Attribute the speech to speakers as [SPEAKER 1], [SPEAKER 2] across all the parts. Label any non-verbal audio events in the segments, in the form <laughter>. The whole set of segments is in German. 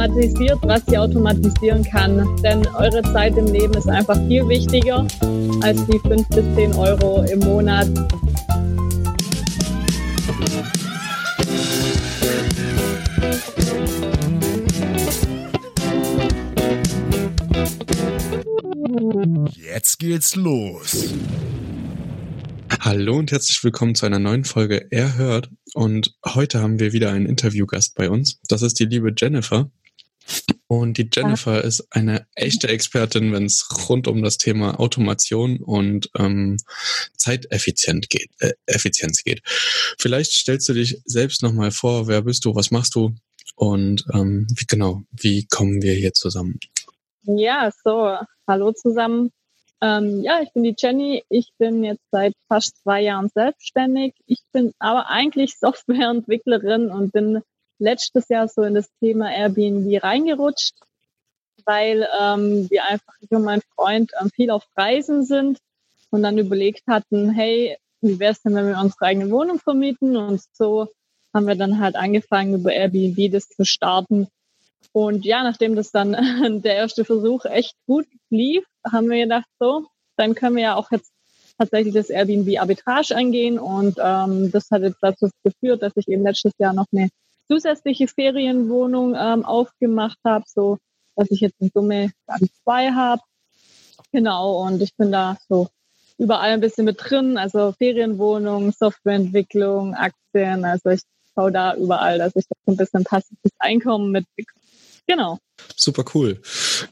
[SPEAKER 1] automatisiert, was sie automatisieren kann. Denn eure Zeit im Leben ist einfach viel wichtiger als die 5 bis 10 Euro im Monat.
[SPEAKER 2] Jetzt geht's los.
[SPEAKER 3] Hallo und herzlich willkommen zu einer neuen Folge Er hört. Und heute haben wir wieder einen Interviewgast bei uns. Das ist die liebe Jennifer. Und die Jennifer ja. ist eine echte Expertin, wenn es rund um das Thema Automation und ähm, Zeiteffizienz geht, äh, Effizienz geht. Vielleicht stellst du dich selbst nochmal vor, wer bist du, was machst du und ähm, wie genau, wie kommen wir hier zusammen?
[SPEAKER 1] Ja, so, hallo zusammen. Ähm, ja, ich bin die Jenny. Ich bin jetzt seit fast zwei Jahren selbstständig. Ich bin aber eigentlich <laughs> Softwareentwicklerin und bin letztes Jahr so in das Thema Airbnb reingerutscht, weil ähm, wir einfach, ich und mein Freund, ähm, viel auf Reisen sind und dann überlegt hatten, hey, wie wäre es denn, wenn wir unsere eigene Wohnung vermieten? Und so haben wir dann halt angefangen, über Airbnb das zu starten. Und ja, nachdem das dann <laughs> der erste Versuch echt gut lief, haben wir gedacht, so, dann können wir ja auch jetzt tatsächlich das Airbnb Arbitrage angehen. Und ähm, das hat jetzt dazu geführt, dass ich eben letztes Jahr noch eine zusätzliche Ferienwohnung ähm, aufgemacht habe, so dass ich jetzt in Summe zwei habe. Genau, und ich bin da so überall ein bisschen mit drin, also Ferienwohnung, Softwareentwicklung, Aktien, also ich schaue da überall, dass ich da so ein bisschen passives Einkommen mitbekomme. Genau.
[SPEAKER 3] Super cool.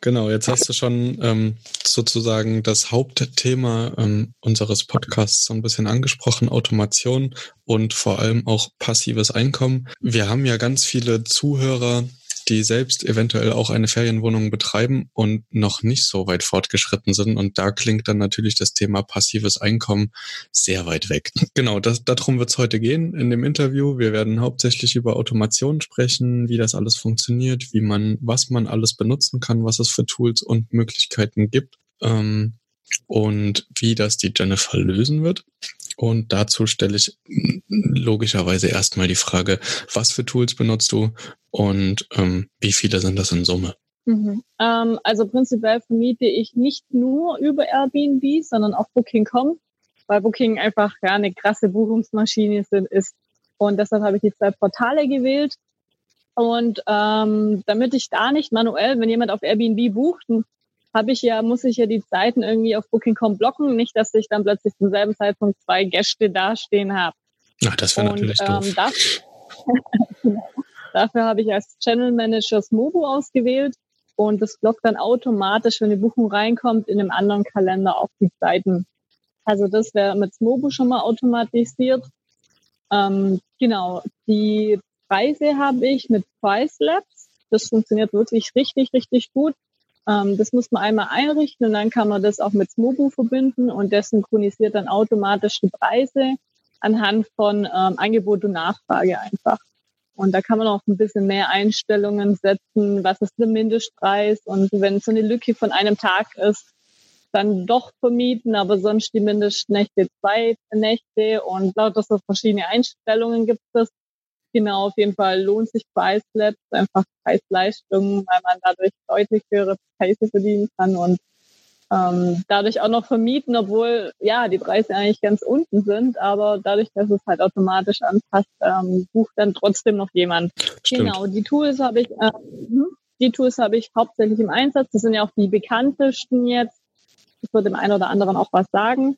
[SPEAKER 3] Genau, jetzt hast du schon ähm, sozusagen das Hauptthema ähm, unseres Podcasts so ein bisschen angesprochen, Automation und vor allem auch passives Einkommen. Wir haben ja ganz viele Zuhörer, die selbst eventuell auch eine Ferienwohnung betreiben und noch nicht so weit fortgeschritten sind. Und da klingt dann natürlich das Thema passives Einkommen sehr weit weg. <laughs> Genau, das, darum wird es heute gehen in dem Interview. Wir werden hauptsächlich über Automation sprechen, wie das alles funktioniert, wie man, was man alles benutzen kann, was es für Tools und Möglichkeiten gibt. Ähm, und wie das die Jennifer lösen wird. Und dazu stelle ich logischerweise erstmal die Frage, was für Tools benutzt du und ähm, wie viele sind das in Summe?
[SPEAKER 1] Mhm. Ähm, also prinzipiell vermiete ich nicht nur über Airbnb, sondern auch Booking.com, weil Booking einfach ja, eine krasse Buchungsmaschine ist. Und deshalb habe ich die zwei Portale gewählt. Und ähm, damit ich da nicht manuell, wenn jemand auf Airbnb bucht, habe ich ja, muss ich ja die Zeiten irgendwie auf Booking.com blocken, nicht, dass ich dann plötzlich zum selben Zeitpunkt zwei Gäste dastehen habe.
[SPEAKER 3] Ach, das wäre natürlich doof. Ähm, das, <laughs>
[SPEAKER 1] Dafür habe ich als Channel Manager Smobo ausgewählt und das blockt dann automatisch, wenn die Buchung reinkommt, in einem anderen Kalender auf die Seiten. Also das wäre mit Smobo schon mal automatisiert. Ähm, genau, die Preise habe ich mit Price Labs. Das funktioniert wirklich richtig, richtig gut. Ähm, das muss man einmal einrichten und dann kann man das auch mit Smobo verbinden und das synchronisiert dann automatisch die Preise anhand von ähm, Angebot und Nachfrage einfach. Und da kann man auch ein bisschen mehr Einstellungen setzen, was ist der Mindestpreis und wenn so eine Lücke von einem Tag ist, dann doch vermieten, aber sonst die Mindestnächte zwei Nächte und lauter so verschiedene Einstellungen gibt es. Genau, auf jeden Fall lohnt sich Price Labs, einfach Preis-Leistung, weil man dadurch deutlich höhere Preise verdienen kann und ähm, dadurch auch noch vermieten, obwohl ja die Preise eigentlich ganz unten sind, aber dadurch, dass es halt automatisch anpasst, ähm, bucht dann trotzdem noch jemand. Stimmt. Genau, die Tools habe ich, äh, die Tools habe ich hauptsächlich im Einsatz. Das sind ja auch die bekanntesten jetzt. Ich würde dem einen oder anderen auch was sagen.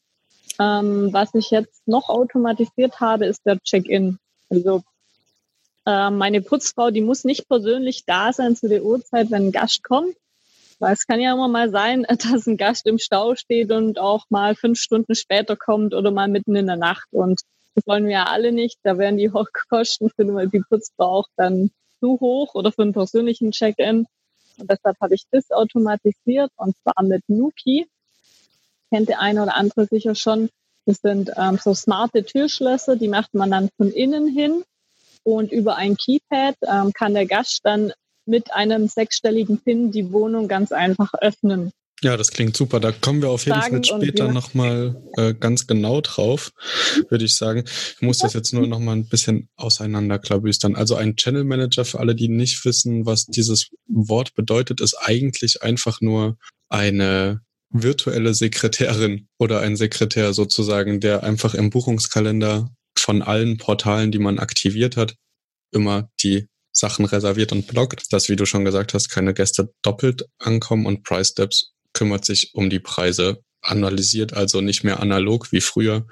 [SPEAKER 1] Ähm, was ich jetzt noch automatisiert habe, ist der Check-in. Also äh, meine Putzfrau, die muss nicht persönlich da sein zu der Uhrzeit, wenn ein Gast kommt, weil es kann ja immer mal sein, <laughs> dass ein Gast im Stau steht und auch mal fünf Stunden später kommt oder mal mitten in der Nacht. Und das wollen wir ja alle nicht. Da wären die <laughs> Kosten für die auch dann zu hoch oder für einen persönlichen Check-in. Und deshalb habe ich das automatisiert und zwar mit Nuki. Kennt der eine oder andere sicher schon. Das sind ähm, so smarte Türschlösser, die macht man dann von innen hin. Und über ein Keypad ähm, kann der Gast dann mit einem sechsstelligen PIN die Wohnung ganz einfach öffnen.
[SPEAKER 3] Ja, das klingt super. Da kommen wir auf jeden Fall später nochmal äh, ganz genau drauf, würde ich sagen. Ich muss das jetzt nur nochmal ein bisschen auseinanderklabüstern. Also ein Channel Manager, für alle, die nicht wissen, was dieses Wort bedeutet, ist eigentlich einfach nur eine virtuelle Sekretärin oder ein Sekretär sozusagen, der einfach im Buchungskalender von allen Portalen, die man aktiviert hat, immer die Sachen reserviert und blockt, dass, wie du schon gesagt hast, keine Gäste doppelt ankommen und Price Steps kümmert sich um die Preise, analysiert also nicht mehr analog wie früher.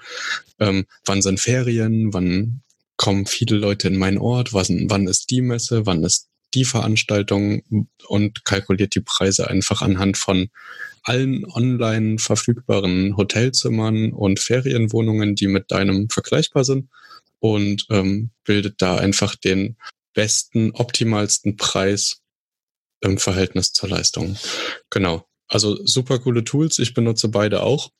[SPEAKER 3] Ähm, wann sind Ferien? Wann kommen viele Leute in meinen Ort? Wann, wann ist die Messe? Wann ist die Veranstaltung? Und kalkuliert die Preise einfach anhand von allen online verfügbaren Hotelzimmern und Ferienwohnungen, die mit deinem vergleichbar sind und ähm, bildet da einfach den besten, optimalsten Preis im Verhältnis zur Leistung. Genau. Also super coole Tools. Ich benutze beide auch.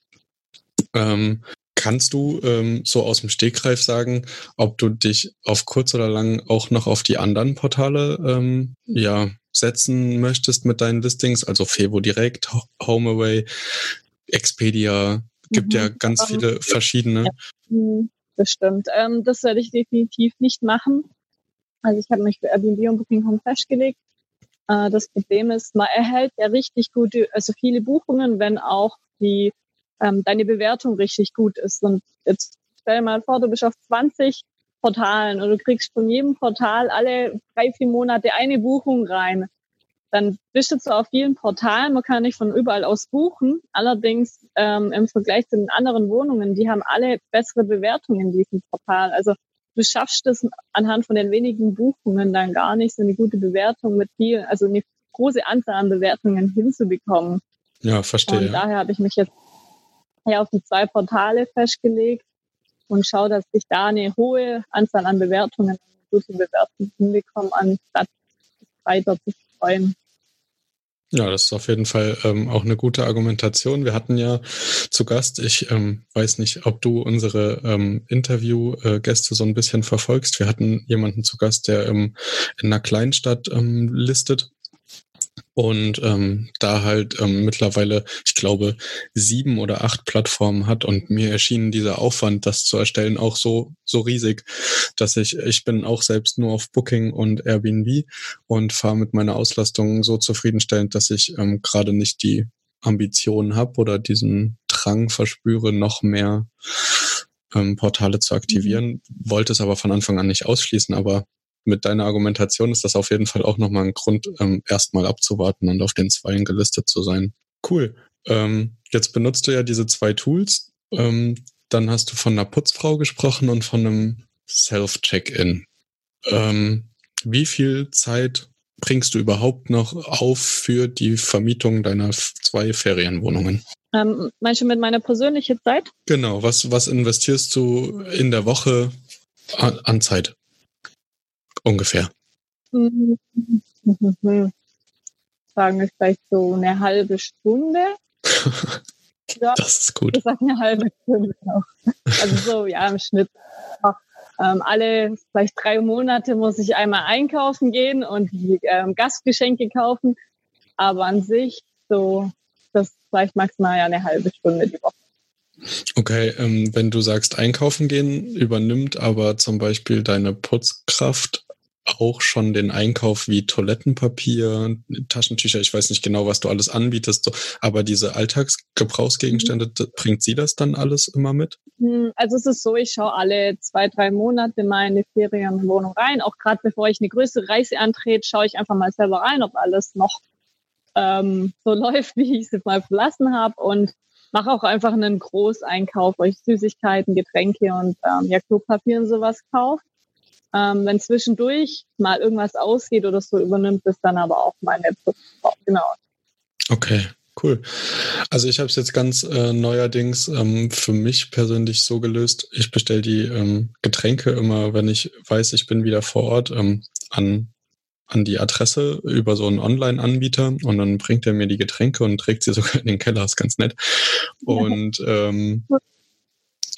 [SPEAKER 3] Ähm, kannst du ähm, so aus dem Stegreif sagen, ob du dich auf kurz oder lang auch noch auf die anderen Portale ähm, ja, setzen möchtest mit deinen Listings? Also Fevo Direkt, HomeAway, Expedia, gibt mhm. ja ganz viele verschiedene. Ja.
[SPEAKER 1] Mhm, das stimmt. Ähm, das werde ich definitiv nicht machen. Also ich habe mich für Airbnb und Booking.com festgelegt äh, das Problem ist, man erhält ja richtig gute, also viele Buchungen, wenn auch die ähm, deine Bewertung richtig gut ist. Und jetzt stell mal vor, du bist auf 20 Portalen und du kriegst von jedem Portal alle drei, vier Monate eine Buchung rein. Dann bist du zwar auf vielen Portalen, man kann nicht von überall aus buchen. Allerdings ähm, im Vergleich zu den anderen Wohnungen, die haben alle bessere Bewertungen in diesem Portal. Also du schaffst es anhand von den wenigen Buchungen dann gar nicht, so eine gute Bewertung mit viel, also eine große Anzahl an Bewertungen hinzubekommen.
[SPEAKER 3] Ja, verstehe.
[SPEAKER 1] Und daher habe ich mich jetzt ja auf die zwei Portale festgelegt und schaue, dass ich da eine hohe Anzahl an Bewertungen, gute Bewertung hinbekomme, anstatt weiter zu streuen.
[SPEAKER 3] Ja, das ist auf jeden Fall ähm, auch eine gute Argumentation. Wir hatten ja zu Gast, ich ähm, weiß nicht, ob du unsere ähm, Interviewgäste so ein bisschen verfolgst. Wir hatten jemanden zu Gast, der ähm, in einer Kleinstadt ähm, listet und ähm, da halt ähm, mittlerweile, ich glaube, sieben oder acht Plattformen hat und mir erschien dieser Aufwand, das zu erstellen, auch so so riesig, dass ich ich bin auch selbst nur auf Booking und Airbnb und fahre mit meiner Auslastung so zufriedenstellend, dass ich ähm, gerade nicht die Ambitionen habe oder diesen Drang verspüre, noch mehr ähm, Portale zu aktivieren. Mhm. Wollte es aber von Anfang an nicht ausschließen, aber mit deiner Argumentation ist das auf jeden Fall auch nochmal ein Grund, ähm, erstmal abzuwarten und auf den Zweien gelistet zu sein. Cool. Ähm, jetzt benutzt du ja diese zwei Tools. Ähm, dann hast du von einer Putzfrau gesprochen und von einem Self-Check-In. Ähm, wie viel Zeit bringst du überhaupt noch auf für die Vermietung deiner zwei Ferienwohnungen?
[SPEAKER 1] Ähm, meinst du mit meiner persönlichen Zeit?
[SPEAKER 3] Genau. Was, was investierst du in der Woche an, an Zeit? Ungefähr. <laughs>
[SPEAKER 1] Sagen wir vielleicht so eine halbe Stunde.
[SPEAKER 3] ja, <laughs> das ist gut.
[SPEAKER 1] Ich sage eine halbe Stunde noch. Also so, ja, im Schnitt. Ähm, alle vielleicht drei Monate muss ich einmal einkaufen gehen und ähm, Gastgeschenke kaufen. Aber an sich so, das vielleicht maximal ja eine halbe Stunde die Woche.
[SPEAKER 3] Okay, ähm, wenn du sagst einkaufen gehen, übernimmt aber zum Beispiel deine Putzkraft auch schon den Einkauf wie Toilettenpapier, Taschentücher, ich weiß nicht genau, was du alles anbietest, aber diese Alltagsgebrauchsgegenstände, mhm. bringt sie das dann alles immer mit?
[SPEAKER 1] Hm, also es ist so, ich schaue alle zwei, drei Monate mal in die Ferienwohnung rein. Auch gerade bevor ich eine größere Reise antrete, schaue ich einfach mal selber rein, ob alles noch ähm, so <laughs> läuft, wie ich es mal verlassen habe und mache auch einfach einen Großeinkauf, wo ich Süßigkeiten, Getränke und ähm, ja, Klopapier und sowas kaufe. Ähm, wenn zwischendurch mal irgendwas ausgeht oder so, übernimmt es dann aber auch meine Putzfrau. Genau.
[SPEAKER 3] Okay, cool. Also ich habe es jetzt ganz äh, neuerdings ähm, für mich persönlich so gelöst. Ich bestelle die ähm, Getränke immer, wenn ich weiß, ich bin wieder vor Ort, ähm, an an die Adresse über so einen Online-Anbieter und dann bringt er mir die Getränke und trägt sie sogar in den Keller, ist ganz nett. <laughs> Und ähm,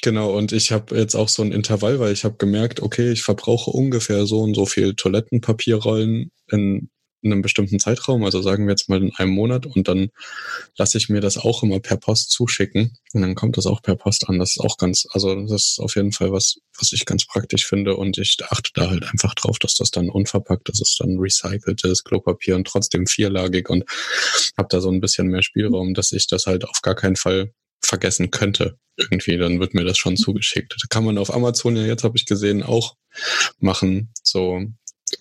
[SPEAKER 3] Genau, und ich habe jetzt auch so ein Intervall, weil ich habe gemerkt, okay, ich verbrauche ungefähr so und so viel Toilettenpapierrollen in in einem bestimmten Zeitraum, also sagen wir jetzt mal in einem Monat und dann lasse ich mir das auch immer per Post zuschicken und dann kommt das auch per Post an. Das ist auch ganz, also das ist auf jeden Fall was, was ich ganz praktisch finde und ich achte da halt einfach drauf, dass das dann unverpackt ist, ist dann recyceltes Klopapier und trotzdem vierlagig und habe da so ein bisschen mehr Spielraum, dass ich das halt auf gar keinen Fall vergessen könnte irgendwie, dann wird mir das schon zugeschickt. Da kann man auf Amazon ja jetzt, habe ich gesehen, auch machen, so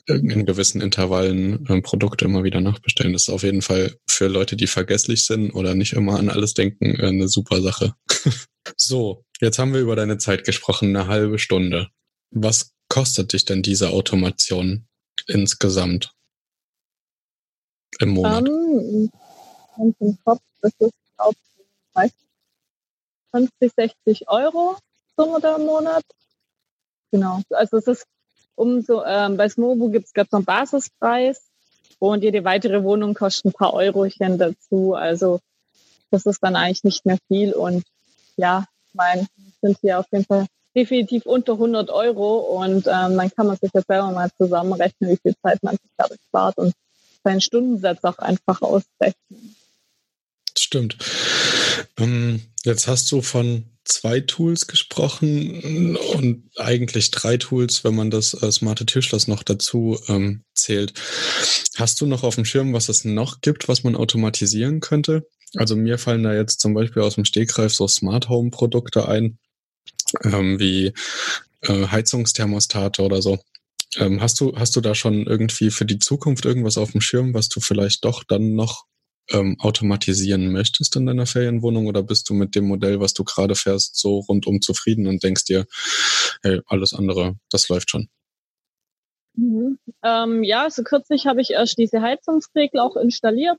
[SPEAKER 3] in gewissen Intervallen äh, Produkte immer wieder nachbestellen. Das ist auf jeden Fall für Leute, die vergesslich sind oder nicht immer an alles denken, äh, eine super Sache. <laughs> so, jetzt haben wir über deine Zeit gesprochen, eine halbe Stunde. Was kostet dich denn diese Automation insgesamt im Monat? Um,
[SPEAKER 1] im Kopf, das ist, glaube ich, 50, 60 Euro so im Monat. Genau. Also es ist umso, ähm, bei Smobu gibt es noch einen Basispreis und jede weitere Wohnung kostet ein paar Eurochen dazu. Also das ist dann eigentlich nicht mehr viel und ja, ich meine, sind hier auf jeden Fall definitiv unter 100 Euro und ähm, dann kann man sich ja selber mal zusammenrechnen, wie viel Zeit man sich dadurch spart und seinen Stundensatz auch einfach ausrechnen.
[SPEAKER 3] Stimmt. Ähm, jetzt hast du von zwei Tools gesprochen und eigentlich drei Tools, wenn man das äh, smarte Türschloss noch dazu ähm, zählt. Hast du noch auf dem Schirm, was es noch gibt, was man automatisieren könnte? Also mir fallen da jetzt zum Beispiel aus dem Stegreif so Smart Home Produkte ein, ähm, wie äh, Heizungsthermostate oder so. Ähm, hast du, hast du da schon irgendwie für die Zukunft irgendwas auf dem Schirm, was du vielleicht doch dann noch ähm, automatisieren möchtest in deiner Ferienwohnung oder bist du mit dem Modell, was du gerade fährst, so rundum zufrieden und denkst dir, hey, alles andere, das läuft schon?
[SPEAKER 1] Mhm. Ähm, ja, also kürzlich habe ich erst diese Heizungsregel auch installiert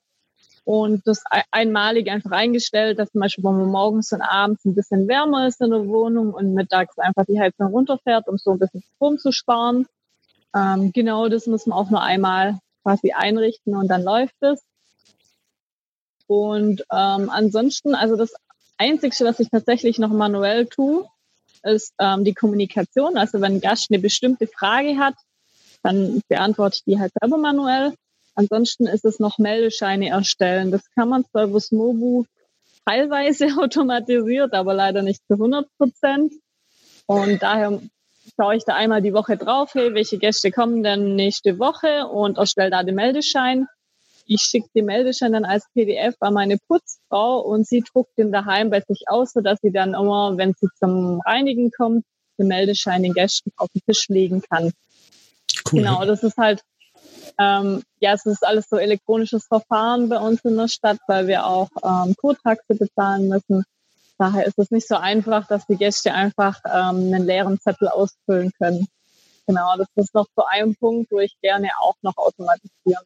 [SPEAKER 1] und das einmalig einfach eingestellt, dass zum Beispiel, wenn man morgens und abends ein bisschen wärmer ist in der Wohnung und mittags einfach die Heizung runterfährt, um so ein bisschen Strom zu sparen. Ähm, genau das muss man auch nur einmal quasi einrichten und dann läuft es. Und ähm, ansonsten, also das Einzige, was ich tatsächlich noch manuell tue, ist ähm, die Kommunikation. Also wenn ein Gast eine bestimmte Frage hat, dann beantworte ich die halt selber manuell. Ansonsten ist es noch Meldescheine erstellen. Das kann man zwar über Smobu teilweise <laughs> automatisiert, aber leider nicht zu 100 Prozent. Und daher schaue ich da einmal die Woche drauf, hey, welche Gäste kommen denn nächste Woche und erstelle da den Meldeschein ich schicke die Meldeschein dann als PDF an meine Putzfrau und sie druckt den daheim bei sich aus, sodass sie dann immer, wenn sie zum Reinigen kommt, den Meldeschein den Gästen auf den Tisch legen kann. Cool. Genau, das ist halt, ähm, ja, es ist alles so elektronisches Verfahren bei uns in der Stadt, weil wir auch ähm, Kurtaxe bezahlen müssen. Daher ist es nicht so einfach, dass die Gäste einfach ähm, einen leeren Zettel ausfüllen können. Genau, das ist noch so ein Punkt, wo ich gerne auch noch automatisieren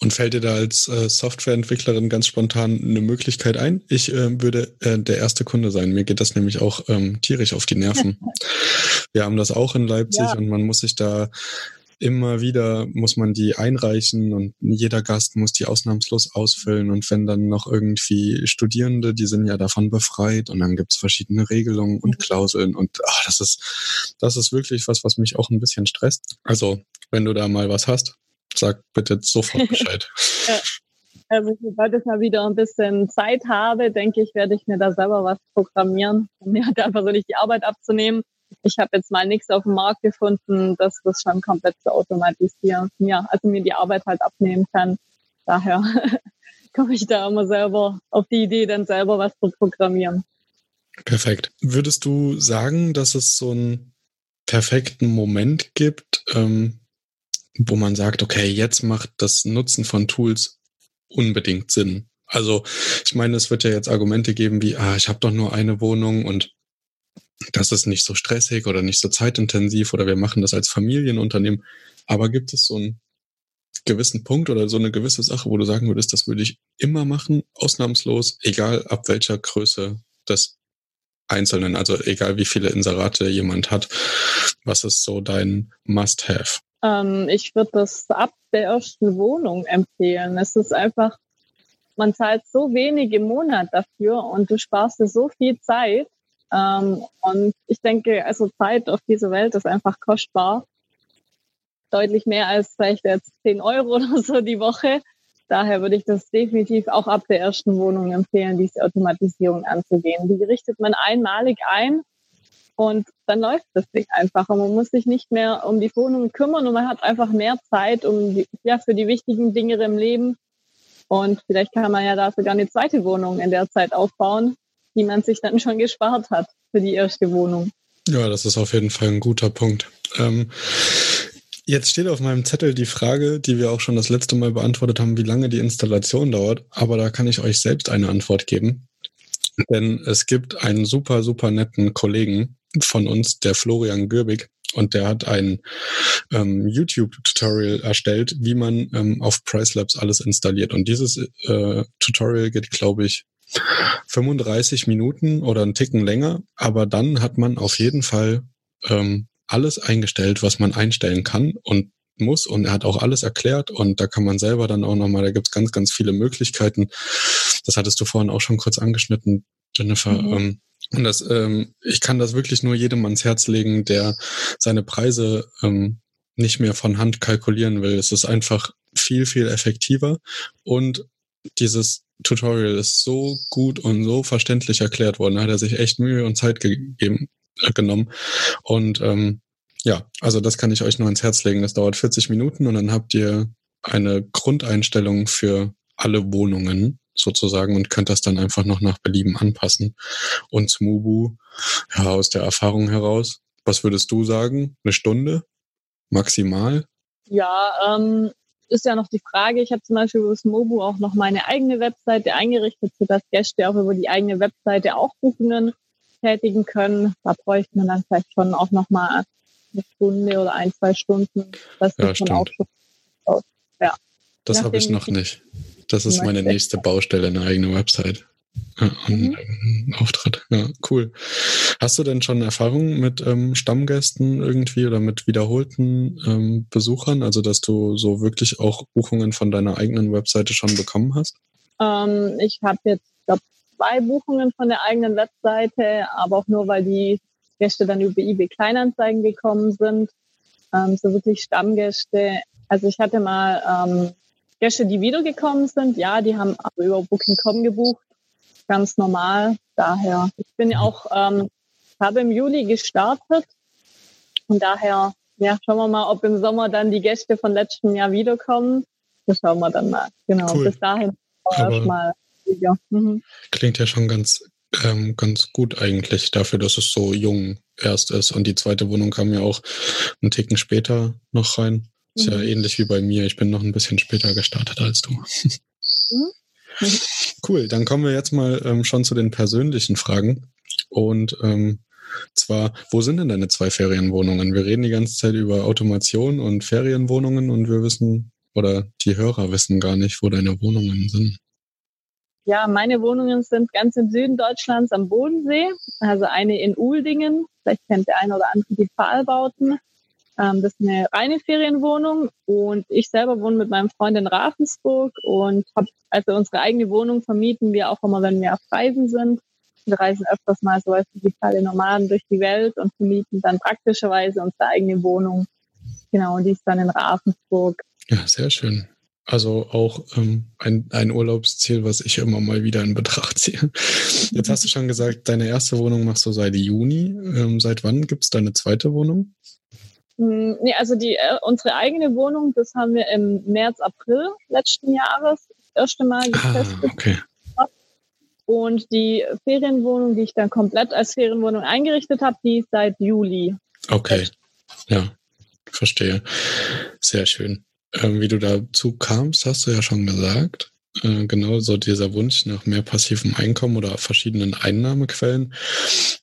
[SPEAKER 3] und fällt dir da als äh, Softwareentwicklerin ganz spontan eine Möglichkeit ein? Ich äh, würde äh, der erste Kunde sein. Mir geht das nämlich auch ähm, tierisch auf die Nerven. <laughs> Wir haben das auch in Leipzig ja. und man muss sich da immer wieder muss man die einreichen und jeder Gast muss die ausnahmslos ausfüllen und wenn dann noch irgendwie Studierende, die sind ja davon befreit und dann gibt's verschiedene Regelungen und mhm. Klauseln und ach, das ist das ist wirklich was, was mich auch ein bisschen stresst. Also wenn du da mal was hast, sag bitte sofort <laughs> Bescheid.
[SPEAKER 1] ja. Also sobald ich mal wieder ein bisschen Zeit habe, denke ich, werde ich mir da selber was programmieren, um mir halt einfach so nicht die Arbeit abzunehmen. Ich habe jetzt mal nichts auf dem Markt gefunden, dass das schon komplett zu automatisieren. Ja, also mir die Arbeit halt abnehmen kann. Daher <laughs> komme ich da immer selber auf die Idee, dann selber was zu programmieren.
[SPEAKER 3] Perfekt. Würdest du sagen, dass es so einen perfekten Moment gibt, ähm, wo man sagt, okay, jetzt macht das Nutzen von Tools unbedingt Sinn. Also ich meine, es wird ja jetzt Argumente geben wie, ah, ich habe doch nur eine Wohnung und das ist nicht so stressig oder nicht so zeitintensiv oder wir machen das als Familienunternehmen. Aber gibt es so einen gewissen Punkt oder so eine gewisse Sache, wo du sagen würdest, das würde ich immer machen, ausnahmslos, egal ab welcher Größe des Einzelnen, also egal wie viele Inserate jemand hat, was ist so dein Must-Have?
[SPEAKER 1] Ähm, ich würde das ab der ersten Wohnung empfehlen. Es ist einfach, man zahlt so wenig im Monat dafür und du sparst dir so viel Zeit. Ähm, und ich denke, also Zeit auf dieser Welt ist einfach kostbar. deutlich mehr als vielleicht jetzt 10 Euro <laughs> oder so die Woche. Daher würde ich das definitiv auch ab der ersten Wohnung empfehlen, diese Automatisierung anzugehen. Die richtet man einmalig ein und dann läuft das Ding einfach. Und man muss sich nicht mehr um die Wohnung kümmern und man hat einfach mehr Zeit um die, ja, für die wichtigen Dinge im Leben. Und vielleicht kann man ja da sogar eine zweite Wohnung in der Zeit aufbauen, die man sich dann schon gespart hat für die erste Wohnung.
[SPEAKER 3] Ja, das ist auf jeden Fall ein guter Punkt. Ähm, Jetzt steht auf meinem Zettel die Frage, die wir auch schon das letzte Mal beantwortet haben, wie lange die Installation dauert. Aber da kann ich euch selbst eine Antwort geben. Denn es gibt einen super, super netten Kollegen von uns, der Florian Gürbig, und der hat ein ähm, YouTube-Tutorial erstellt, wie man ähm, auf PriceLabs alles installiert. Und dieses äh, Tutorial geht, glaube ich, 35 Minuten oder einen Ticken länger, aber dann hat man auf jeden Fall ähm, alles eingestellt, was man einstellen kann und muss und er hat auch alles erklärt und da kann man selber dann auch nochmal, da gibt es ganz, ganz viele Möglichkeiten. Das hattest du vorhin auch schon kurz angeschnitten, Jennifer. Mhm. Ähm, und das, ähm, ich kann das wirklich nur jedem ans Herz legen, der seine Preise ähm, nicht mehr von Hand kalkulieren will. Es ist einfach viel, viel effektiver und dieses Tutorial ist so gut und so verständlich erklärt worden. Da hat er sich echt Mühe und Zeit gegeben, äh, genommen. Und ähm, ja, also das kann ich euch nur ins Herz legen. Das dauert 40 Minuten und dann habt ihr eine Grundeinstellung für alle Wohnungen sozusagen und könnt das dann einfach noch nach Belieben anpassen. Und Smubu, ja, aus der Erfahrung heraus, was würdest du sagen? Eine Stunde? Maximal?
[SPEAKER 1] Ja, ähm, ist ja noch die Frage. Ich habe zum Beispiel über Smobu auch noch meine eigene Webseite eingerichtet, sodass Gäste auch über die eigene Webseite auch Buchungen tätigen können. Da bräuchte man dann vielleicht schon auch nochmal eine Stunde oder ein, zwei Stunden.
[SPEAKER 3] Das ja, stimmt. Auch schon ja. Das habe ich noch nicht. Das ist meine nächste Baustelle, eine eigene Website. Mhm. Auftritt. Ja, cool. Hast du denn schon Erfahrungen mit ähm, Stammgästen irgendwie oder mit wiederholten ähm, Besuchern? Also, dass du so wirklich auch Buchungen von deiner eigenen Webseite schon bekommen hast?
[SPEAKER 1] Ähm, ich habe jetzt, glaube zwei Buchungen von der eigenen Webseite, aber auch nur, weil die Gäste dann über eBay Kleinanzeigen gekommen sind. Ähm, so wirklich Stammgäste. Also ich hatte mal ähm, Gäste, die wiedergekommen sind. Ja, die haben aber über Booking.com gebucht. Ganz normal. Daher, ich bin ja auch, ähm, habe im Juli gestartet. Und daher, ja, schauen wir mal, ob im Sommer dann die Gäste von letztem Jahr wiederkommen. Das schauen wir dann mal. Genau. Cool. Bis dahin erstmal
[SPEAKER 3] ja. Mhm. Klingt ja schon ganz, ähm, ganz gut eigentlich dafür, dass es so jung erst ist. Und die zweite Wohnung kam ja auch einen Ticken später noch rein. Ist mhm. ja ähnlich wie bei mir. Ich bin noch ein bisschen später gestartet als du. Mhm. <laughs> Cool, dann kommen wir jetzt mal ähm, schon zu den persönlichen Fragen. Und ähm, zwar, wo sind denn deine zwei Ferienwohnungen? Wir reden die ganze Zeit über Automation und Ferienwohnungen und wir wissen, oder die Hörer wissen gar nicht, wo deine Wohnungen sind.
[SPEAKER 1] Ja, meine Wohnungen sind ganz im Süden Deutschlands am Bodensee. Also eine in Uldingen. Vielleicht kennt der eine oder andere die Pfahlbauten. Ähm, das ist eine reine Ferienwohnung. Und ich selber wohne mit meinem Freund in Ravensburg und habe also unsere eigene Wohnung vermieten wir auch immer, wenn wir auf Reisen sind. Wir reisen öfters mal so als digitale Nomaden durch die Welt und vermieten dann praktischerweise unsere eigene Wohnung. Genau, und die ist dann in Ravensburg.
[SPEAKER 3] Ja, sehr schön. Also auch ähm, ein, ein Urlaubsziel, was ich immer mal wieder in Betracht ziehe. Jetzt hast du schon gesagt, deine erste Wohnung machst du seit Juni. Ähm, seit wann gibt es deine zweite Wohnung?
[SPEAKER 1] Hm, nee, also die, äh, unsere eigene Wohnung, das haben wir im März, April letzten Jahres das erste Mal ah, getestet. Ah, okay. Und die Ferienwohnung, die ich dann komplett als Ferienwohnung eingerichtet habe, die ist seit Juli.
[SPEAKER 3] Okay. Ja, verstehe. Sehr schön. Ähm, wie du dazu kamst, hast du ja schon gesagt. Äh, genau so dieser Wunsch nach mehr passivem Einkommen oder verschiedenen Einnahmequellen.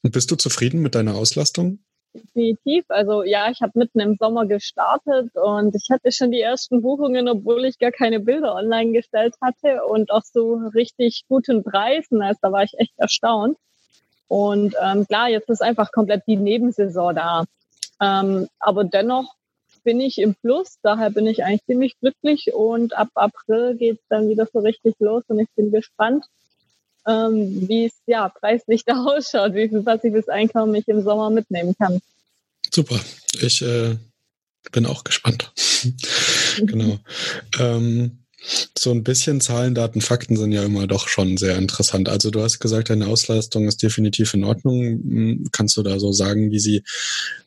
[SPEAKER 3] Bist du zufrieden mit deiner Auslastung?
[SPEAKER 1] Definitiv. Also ja, ich habe mitten im Sommer gestartet und ich hatte schon die ersten Buchungen, obwohl ich gar keine Bilder online gestellt hatte und auch so richtig guten Preisen. Also da war ich echt erstaunt. Und ähm, klar, jetzt ist einfach komplett die Nebensaison da. Ähm, aber dennoch bin ich im Plus, daher bin ich eigentlich ziemlich glücklich und ab April geht es dann wieder so richtig los und ich bin gespannt, ähm, wie es ja preislich da <laughs> ausschaut, wie viel passives Einkommen ich im Sommer mitnehmen kann.
[SPEAKER 3] Super, ich äh, bin auch gespannt. <laughs> genau. Ähm, so ein bisschen Zahlen, Daten, Fakten sind ja immer doch schon sehr interessant. Also du hast gesagt, deine Auslastung ist definitiv in Ordnung. Hm, kannst du da so sagen, wie sie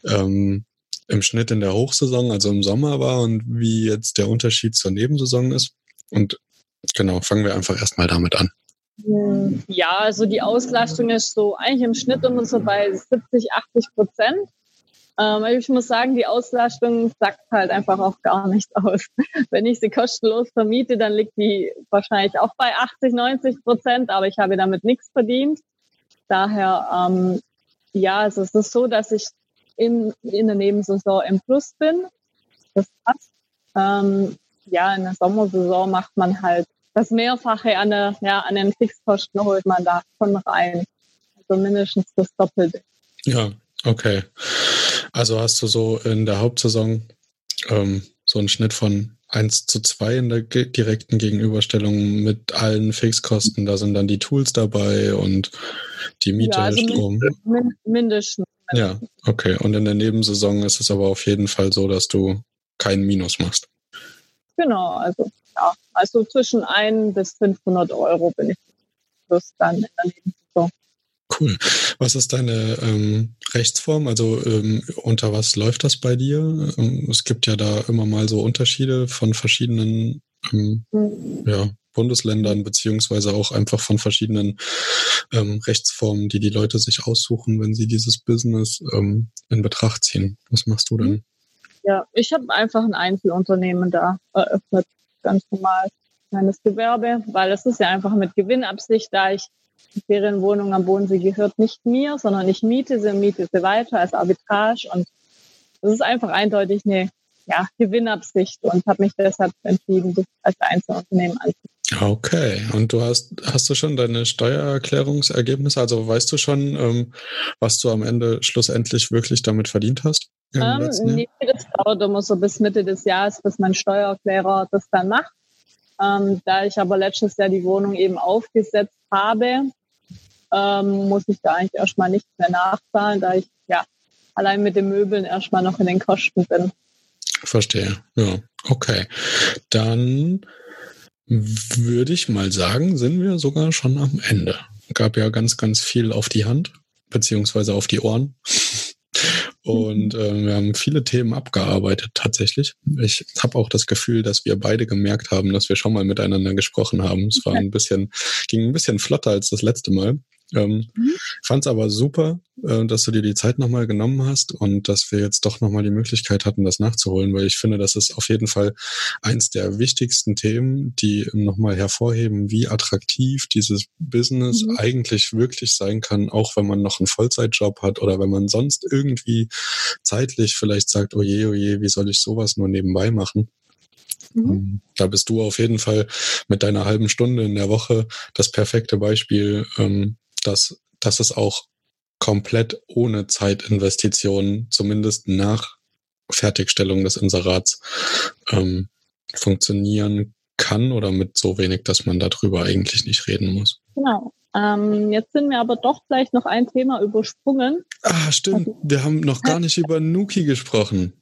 [SPEAKER 3] ähm, im Schnitt in der Hochsaison, also im Sommer war und wie jetzt der Unterschied zur Nebensaison ist? Und genau, fangen wir einfach erstmal damit an.
[SPEAKER 1] Ja, also die Auslastung ist so eigentlich im Schnitt immer so bei 70, 80 Prozent. Ähm, ich muss sagen, die Auslastung sagt halt einfach auch gar nicht aus. <laughs> Wenn ich sie kostenlos vermiete, dann liegt die wahrscheinlich auch bei 80, 90 Prozent, aber ich habe damit nichts verdient. Daher, ähm, ja, also es ist so, dass ich in, in der Nebensaison im Plus bin. Das passt. Ähm, ja, in der Sommersaison macht man halt das Mehrfache an, der, ja, an den Fixkosten holt man da von rein. Also mindestens das Doppelte.
[SPEAKER 3] Ja, okay. Also hast du so in der Hauptsaison ähm, so einen Schnitt von 1 zu 2 in der direkten Gegenüberstellung mit allen Fixkosten. Da sind dann die Tools dabei und die Miete, ja, also Strom.
[SPEAKER 1] mindestens.
[SPEAKER 3] Ja, okay. Und in der Nebensaison ist es aber auf jeden Fall so, dass du keinen Minus machst.
[SPEAKER 1] Genau, also ja, also zwischen 1 bis 500 Euro bin ich plus dann in der Nebensaison.
[SPEAKER 3] Cool. Was ist deine ähm, Rechtsform? Also ähm, unter was läuft das bei dir? Ähm, es gibt ja da immer mal so Unterschiede von verschiedenen ähm, mhm. ja, Bundesländern beziehungsweise auch einfach von verschiedenen ähm, Rechtsformen, die die Leute sich aussuchen, wenn sie dieses Business in Betracht ziehen. Was machst du denn? Mhm.
[SPEAKER 1] Ja, ich habe einfach ein Einzelunternehmen da eröffnet, ganz normal kleines Gewerbe, weil es ist ja einfach mit Gewinnabsicht, da ich die Ferienwohnung am Bodensee gehört nicht mir, sondern ich miete sie und miete sie weiter als Arbitrage und es ist einfach eindeutig eine ja, Gewinnabsicht und habe mich deshalb entschieden, das als Einzelunternehmen anzubieten.
[SPEAKER 3] Okay, und du hast, hast du schon deine Steuererklärungsergebnisse? Also weißt du schon, ähm, was du am Ende schlussendlich wirklich damit verdient hast?
[SPEAKER 1] Ähm, nee, das dauert immer so bis Mitte des Jahres, bis mein Steuererklärer das dann macht. Ähm, da ich aber letztes Jahr die Wohnung eben aufgesetzt habe, ähm, muss ich da eigentlich erstmal nichts mehr nachzahlen, da ich ja allein mit den Möbeln erstmal noch in den Kosten bin.
[SPEAKER 3] Verstehe. Ja, okay. Dann würde ich mal sagen, sind wir sogar schon am Ende. Gab ja ganz, ganz viel auf die Hand, beziehungsweise auf die Ohren. <laughs> Und äh, wir haben viele Themen abgearbeitet tatsächlich. Ich habe auch das Gefühl, dass wir beide gemerkt haben, dass wir schon mal miteinander gesprochen haben. Es war ein bisschen, ging ein bisschen flotter als das letzte Mal. Ähm, mhm. Fand es aber super, äh, dass du dir die Zeit nochmal genommen hast und dass wir jetzt doch nochmal die Möglichkeit hatten, das nachzuholen, weil ich finde, das ist auf jeden Fall eins der wichtigsten Themen, die nochmal hervorheben, wie attraktiv dieses Business mhm. eigentlich wirklich sein kann, auch wenn man noch einen Vollzeitjob hat oder wenn man sonst irgendwie zeitlich vielleicht sagt, oh je, oh je, wie soll ich sowas nur nebenbei machen? Mhm. Ähm, da bist du auf jeden Fall mit deiner halben Stunde in der Woche das perfekte Beispiel, ähm, dass, dass es auch komplett ohne Zeitinvestitionen, zumindest nach Fertigstellung des Inserats, ähm, funktionieren kann oder mit so wenig, dass man darüber eigentlich nicht reden muss.
[SPEAKER 1] Genau. Ähm, jetzt sind wir aber doch vielleicht noch ein Thema übersprungen.
[SPEAKER 3] Ah, stimmt. Wir haben noch gar nicht über Nuki gesprochen.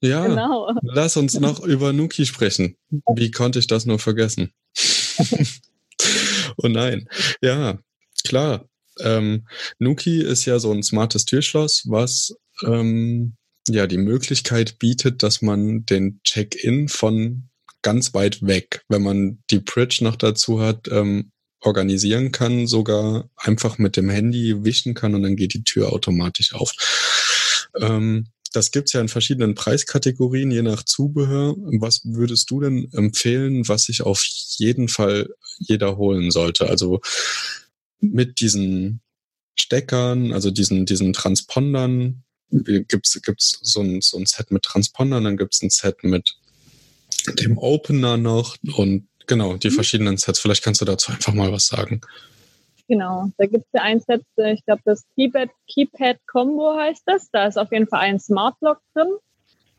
[SPEAKER 3] Ja, genau. lass uns <laughs> noch über Nuki sprechen. Wie konnte ich das nur vergessen? <laughs> <laughs> oh nein. Ja, klar. Ähm, Nuki ist ja so ein smartes Türschloss, was ähm, ja die Möglichkeit bietet, dass man den Check-in von ganz weit weg, wenn man die Bridge noch dazu hat, ähm, organisieren kann, sogar einfach mit dem Handy wischen kann und dann geht die Tür automatisch auf. Ähm, das gibt's ja in verschiedenen Preiskategorien, je nach Zubehör. Was würdest du denn empfehlen, was sich auf jeden Fall jeder holen sollte? Also mit diesen Steckern, also diesen, diesen Transpondern, gibt's gibt's so ein, so ein Set mit Transpondern, dann gibt's ein Set mit dem Opener noch und genau, die mhm. verschiedenen Sets. Vielleicht kannst du dazu einfach mal was sagen.
[SPEAKER 1] Genau, da gibt es ja ein Set, äh, ich glaube, das Keypad, Keypad Combo heißt das. Da ist auf jeden Fall ein Smart Lock drin.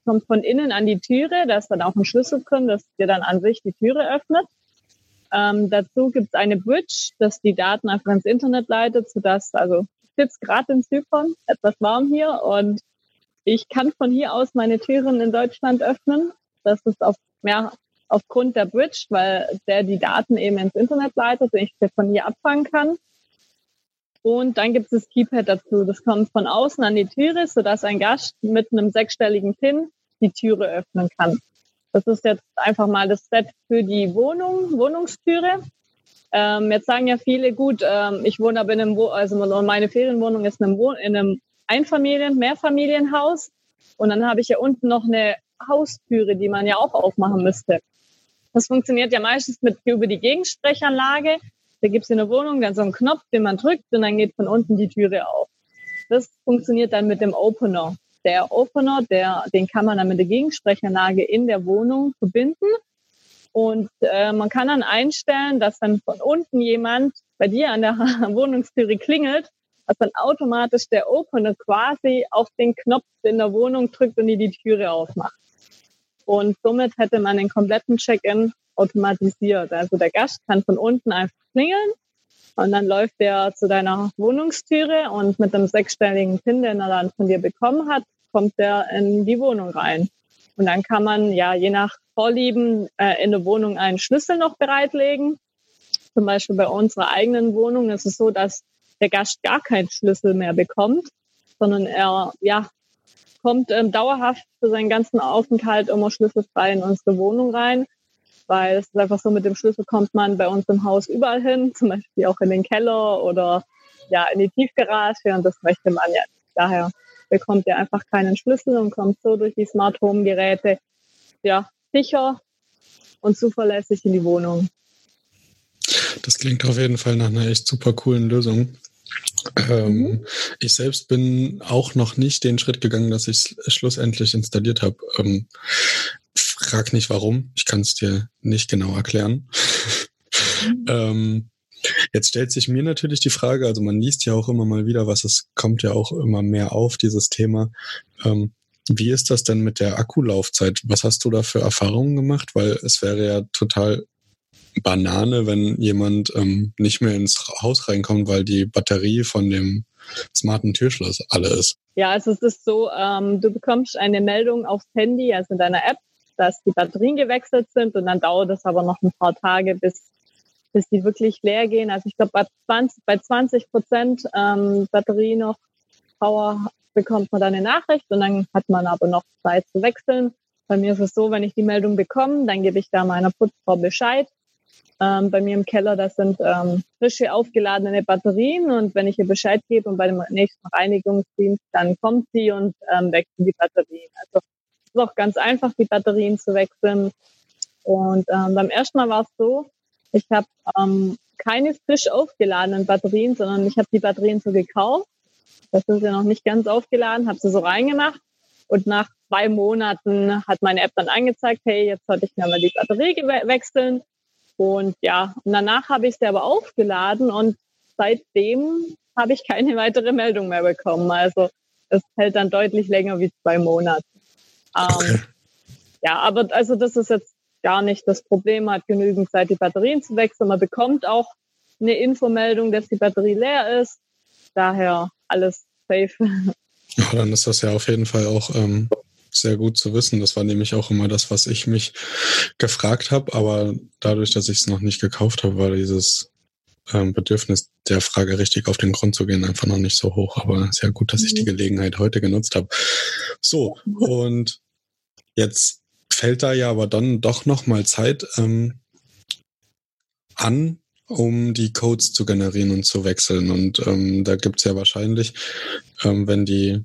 [SPEAKER 1] Kommt von innen an die Türe, da ist dann auch ein Schlüssel drin, dass dir dann an sich die Türe öffnet. Ähm, dazu gibt es eine Bridge, dass die Daten einfach ins Internet leitet, sodass, also ich sitze gerade in Zypern, etwas warm hier und ich kann von hier aus meine Türen in Deutschland öffnen. Das ist auf, ja, aufgrund der Bridge, weil der die Daten eben ins Internet leitet und ich von hier abfangen kann. Und dann gibt es das Keypad dazu. Das kommt von außen an die Türe, sodass ein Gast mit einem sechsstelligen PIN die Türe öffnen kann. Das ist jetzt einfach mal das Set für die Wohnung, Wohnungstüre. Ähm, jetzt sagen ja viele, gut, ähm, ich wohne aber in einem, Wo also meine Ferienwohnung ist in einem, Wohn in einem Einfamilien-, Mehrfamilienhaus. Und dann habe ich ja unten noch eine Haustüre, die man ja auch aufmachen müsste. Das funktioniert ja meistens mit über die Gegensprechanlage. Da gibt es in der Wohnung dann so einen Knopf, den man drückt und dann geht von unten die Türe auf. Das funktioniert dann mit dem Opener. Der Opener, der, den kann man dann mit der Gegensprechanlage in der Wohnung verbinden. Und äh, man kann dann einstellen, dass dann von unten jemand bei dir an der <laughs> Wohnungstüre klingelt, dass dann automatisch der Opener quasi auf den Knopf in der Wohnung drückt und die die Türe aufmacht. Und somit hätte man den kompletten Check-in automatisiert. Also der Gast kann von unten einfach klingeln und dann läuft er zu deiner Wohnungstüre und mit einem sechsstelligen PIN, den er dann von dir bekommen hat, kommt er in die Wohnung rein. Und dann kann man ja je nach Vorlieben äh, in der Wohnung einen Schlüssel noch bereitlegen. Zum Beispiel bei unserer eigenen Wohnung ist es so, dass der Gast gar keinen Schlüssel mehr bekommt, sondern er ja kommt ähm, dauerhaft für seinen ganzen Aufenthalt immer schlüsselfrei in unsere Wohnung rein weil es ist einfach so, mit dem Schlüssel kommt man bei uns im Haus überall hin, zum Beispiel auch in den Keller oder ja in die Tiefgarage und das möchte man ja. Daher bekommt er einfach keinen Schlüssel und kommt so durch die Smart Home Geräte ja sicher und zuverlässig in die Wohnung.
[SPEAKER 3] Das klingt auf jeden Fall nach einer echt super coolen Lösung. Ähm, mhm. Ich selbst bin auch noch nicht den Schritt gegangen, dass ich es schlussendlich installiert habe. Ähm, Frag nicht warum. Ich kann es dir nicht genau erklären. Mhm. <laughs> ähm, jetzt stellt sich mir natürlich die Frage, also man liest ja auch immer mal wieder, was es kommt ja auch immer mehr auf, dieses Thema. Ähm, wie ist das denn mit der Akkulaufzeit? Was hast du da für Erfahrungen gemacht? Weil es wäre ja total Banane, wenn jemand ähm, nicht mehr ins Haus reinkommt, weil die Batterie von dem smarten Türschloss alle ist.
[SPEAKER 1] Ja, also es ist so, ähm, du bekommst eine Meldung aufs Handy, also in deiner App, dass die Batterien gewechselt sind und dann dauert es aber noch ein paar Tage, bis, bis die wirklich leer gehen. Also ich glaube, bei 20, bei 20 Prozent ähm, Batterie noch Power bekommt man dann eine Nachricht und dann hat man aber noch Zeit zu wechseln. Bei mir ist es so, wenn ich die Meldung bekomme, dann gebe ich da meiner Putzfrau Bescheid. Ähm, bei mir im Keller, das sind ähm, frische aufgeladene Batterien und wenn ich ihr Bescheid gebe und bei dem nächsten Reinigungsdienst, dann kommt sie und ähm, wechselt die Batterien. Also ist auch ganz einfach, die Batterien zu wechseln. Und ähm, beim ersten Mal war es so, ich habe ähm, keine frisch aufgeladenen Batterien, sondern ich habe die Batterien so gekauft. Das sind ja noch nicht ganz aufgeladen, habe sie so reingemacht. Und nach zwei Monaten hat meine App dann angezeigt, hey, jetzt sollte ich mir mal die Batterie wechseln. Und ja, und danach habe ich sie aber aufgeladen und seitdem habe ich keine weitere Meldung mehr bekommen. Also es hält dann deutlich länger wie zwei Monate. Ähm, ja, aber also das ist jetzt gar nicht das Problem. Man hat genügend Zeit, die Batterien zu wechseln. Man bekommt auch eine Infomeldung, dass die Batterie leer ist. Daher alles safe.
[SPEAKER 3] Ja, dann ist das ja auf jeden Fall auch ähm, sehr gut zu wissen. Das war nämlich auch immer das, was ich mich gefragt habe. Aber dadurch, dass ich es noch nicht gekauft habe, war dieses ähm, Bedürfnis der Frage richtig auf den Grund zu gehen einfach noch nicht so hoch. Aber sehr gut, dass ich die mhm. Gelegenheit heute genutzt habe. So, und jetzt fällt da ja aber dann doch noch mal Zeit ähm, an, um die Codes zu generieren und zu wechseln. Und ähm, da gibt's ja wahrscheinlich, ähm, wenn die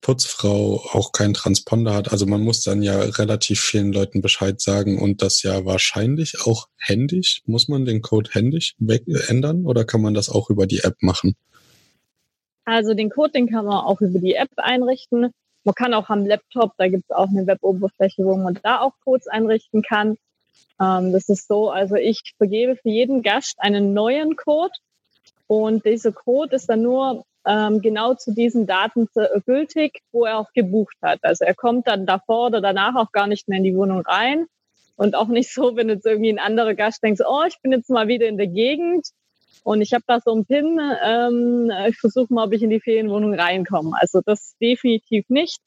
[SPEAKER 3] Putzfrau auch keinen Transponder hat. Also man muss dann ja relativ vielen Leuten Bescheid sagen und das ja wahrscheinlich auch händisch. Muss man den Code händisch ändern oder kann man das auch über die App machen?
[SPEAKER 1] Also den Code, den kann man auch über die App einrichten. Man kann auch am Laptop, da gibt es auch eine Web-Oberfläche, wo man da auch Codes einrichten kann. Ähm, das ist so, also ich vergebe für jeden Gast einen neuen Code und dieser Code ist dann nur ähm, genau zu diesen Daten gültig, wo er auch gebucht hat. Also er kommt dann davor oder danach auch gar nicht mehr in die Wohnung rein. Und auch nicht so, wenn jetzt irgendwie ein anderer Gast denkt, oh, ich bin jetzt mal wieder in der Gegend und ich habe da so einen Pin, ähm, ich versuche mal, ob ich in die Ferienwohnung reinkomme. Also das definitiv nicht.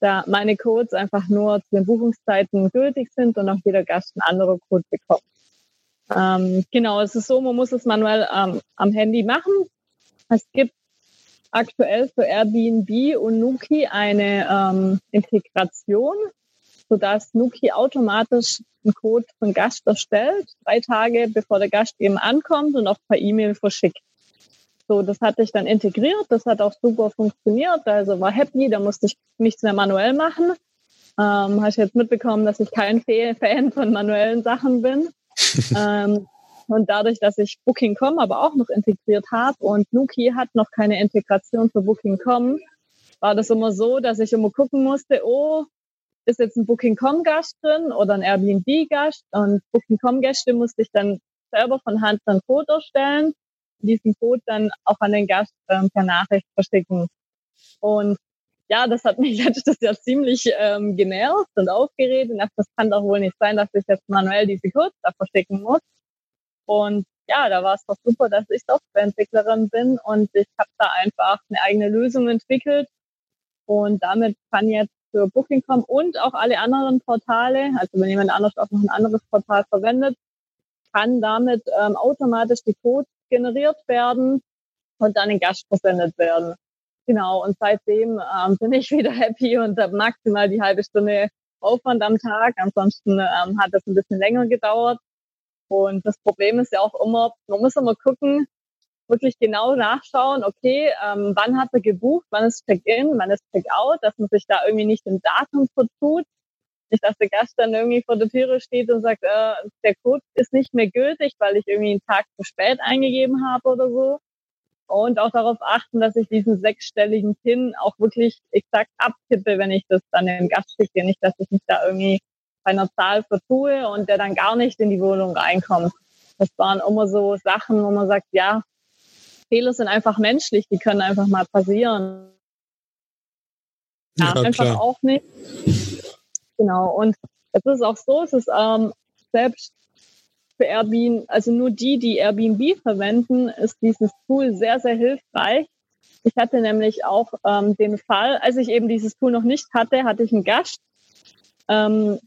[SPEAKER 1] da meine Codes einfach nur zu den Buchungszeiten gültig sind und auch jeder Gast einen anderen Code bekommt. Ähm, genau, es ist so, man muss es manuell ähm, am Handy machen. Es gibt aktuell für Airbnb und Nuki eine ähm, Integration, sodass Nuki automatisch einen Code von Gast erstellt, drei Tage bevor der Gast eben ankommt und auch per E-Mail verschickt. So, das hatte ich dann integriert, das hat auch super funktioniert, also war happy, da musste ich nichts mehr manuell machen. Ähm, habe ich jetzt mitbekommen, dass ich kein Fan von manuellen Sachen bin. <laughs> ähm, und dadurch, dass ich Booking.com aber auch noch integriert habe und Nuki hat noch keine Integration für Booking.com, war das immer so, dass ich immer gucken musste, oh, ist jetzt ein Booking.com-Gast drin oder ein Airbnb-Gast und Booking.com-Gäste musste ich dann selber von Hand dann Code erstellen, diesen Code dann auch an den Gast ähm, per Nachricht verschicken. Und ja, das hat <laughs> mich letztes Jahr ziemlich ähm, genervt und aufgeregt und das kann doch wohl nicht sein, dass ich jetzt manuell diese Codes da verschicken muss. Und ja, da war es doch super, dass ich Softwareentwicklerin bin und ich habe da einfach eine eigene Lösung entwickelt. Und damit kann jetzt für Booking.com und auch alle anderen Portale, also wenn jemand anders auch noch ein anderes Portal verwendet, kann damit ähm, automatisch die Codes generiert werden und dann in Gast versendet werden. Genau, und seitdem ähm, bin ich <laughs> wieder happy und habe maximal die halbe Stunde Aufwand am Tag. Ansonsten ähm, hat es ein bisschen länger gedauert. Und das Problem ist ja auch immer, man muss immer gucken, wirklich genau nachschauen, okay, ähm, wann hat er gebucht, wann ist Check-in, wann ist Check-out, dass man sich da irgendwie nicht im Datum vertut. Nicht, dass der Gast dann irgendwie vor der Türe steht und sagt, äh, der Code ist nicht mehr gültig, weil ich irgendwie einen Tag zu spät eingegeben habe oder so. Und auch darauf achten, dass ich diesen sechsstelligen PIN auch wirklich exakt abtippe, wenn ich das dann dem Gast schicke. Nicht, dass ich mich da irgendwie bei einer Zahl vertue und der dann gar nicht in die Wohnung reinkommt. Das waren immer so Sachen, wo man sagt, ja, Fehler sind einfach menschlich, die können einfach mal passieren. Ja, ja einfach klar. auch nicht. Genau. Und es ist auch so, es ist ähm, selbst für Airbnb, also nur die, die Airbnb verwenden, ist dieses Tool sehr, sehr hilfreich. Ich hatte nämlich auch ähm, den Fall, als ich eben dieses Tool noch nicht hatte, hatte ich einen Gast, ähm,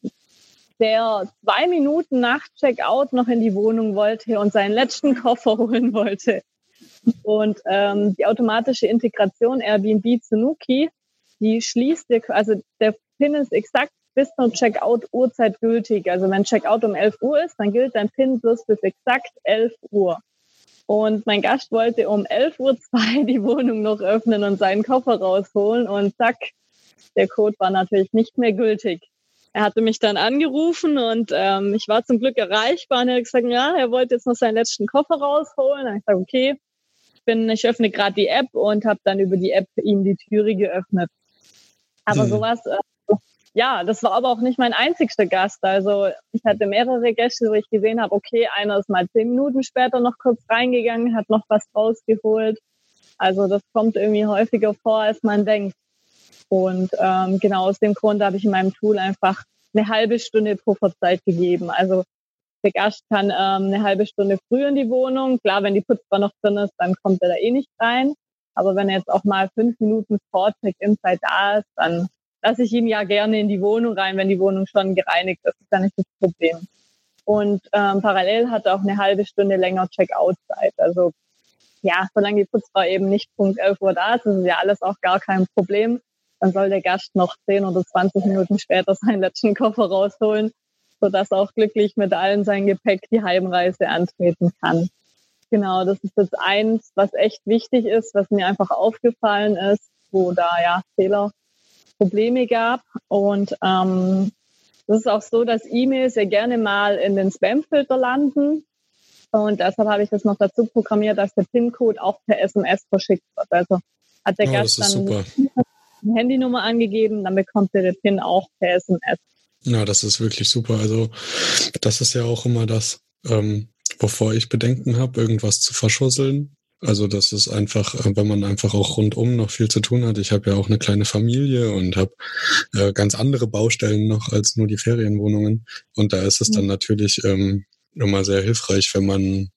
[SPEAKER 1] der zwei Minuten nach Checkout noch in die Wohnung wollte und seinen letzten <laughs> Koffer holen wollte. Und ähm, die automatische Integration Airbnb zu Nuki, die schließt also der PIN ist exakt bis zur Checkout-Uhrzeit gültig. Also wenn Checkout um 11 Uhr ist, dann gilt dein PIN bloß bis exakt 11 Uhr. Und mein Gast wollte um 11 Uhr zwei <laughs> die Wohnung noch öffnen und seinen Koffer rausholen und zack, der Code war natürlich nicht mehr gültig. Er hatte mich dann angerufen und ähm, ich war zum Glück erreichbar und er hat gesagt, ja, er wollte jetzt noch seinen letzten Koffer rausholen. Und ich sage, okay, ich bin, ich öffne gerade die App und habe dann über die App ihm die Türe geöffnet. Aber mhm. sowas, äh, ja, das war aber auch nicht mein einzigster Gast. Also ich hatte mehrere Gäste, wo ich gesehen habe, okay, einer ist mal zehn Minuten später noch kurz reingegangen, hat noch was rausgeholt. Also das kommt irgendwie häufiger vor, als man denkt. Und ähm, genau aus dem Grund habe ich in meinem Tool einfach eine halbe Stunde Pufferzeit gegeben. Also der Gast kann ähm, eine halbe Stunde früh in die Wohnung. Klar, wenn die Putzfrau noch drin ist, dann kommt er da eh nicht rein. Aber wenn er jetzt auch mal fünf Minuten vor Check-In-Zeit da ist, dann lasse ich ihn ja gerne in die Wohnung rein, wenn die Wohnung schon gereinigt ist. Das ist ja nicht das Problem. Und ähm, parallel hat er auch eine halbe Stunde länger Check-out-Zeit. Also ja, solange die Putzfrau eben nicht Punkt 11 Uhr da ist, ist es ja alles auch gar kein Problem dann soll der Gast noch 10 oder 20 Minuten später seinen letzten Koffer rausholen, sodass er auch glücklich mit allen sein Gepäck die Heimreise antreten kann. Genau, das ist jetzt eins, was echt wichtig ist, was mir einfach aufgefallen ist, wo da ja Fehler, Probleme gab. Und ähm, das ist auch so, dass E-Mails ja gerne mal in den Spam-Filter landen. Und deshalb habe ich das noch dazu programmiert, dass der PIN-Code auch per SMS verschickt wird. Also hat der oh, Gast dann eine Handynummer angegeben, dann bekommt ihr den PIN auch per SMS.
[SPEAKER 3] Ja, das ist wirklich super. Also das ist ja auch immer das, ähm, wovor ich Bedenken habe, irgendwas zu verschusseln. Also das ist einfach, äh, wenn man einfach auch rundum noch viel zu tun hat. Ich habe ja auch eine kleine Familie und habe äh, ganz andere Baustellen noch als nur die Ferienwohnungen. Und da ist es dann mhm. natürlich ähm, immer sehr hilfreich, wenn man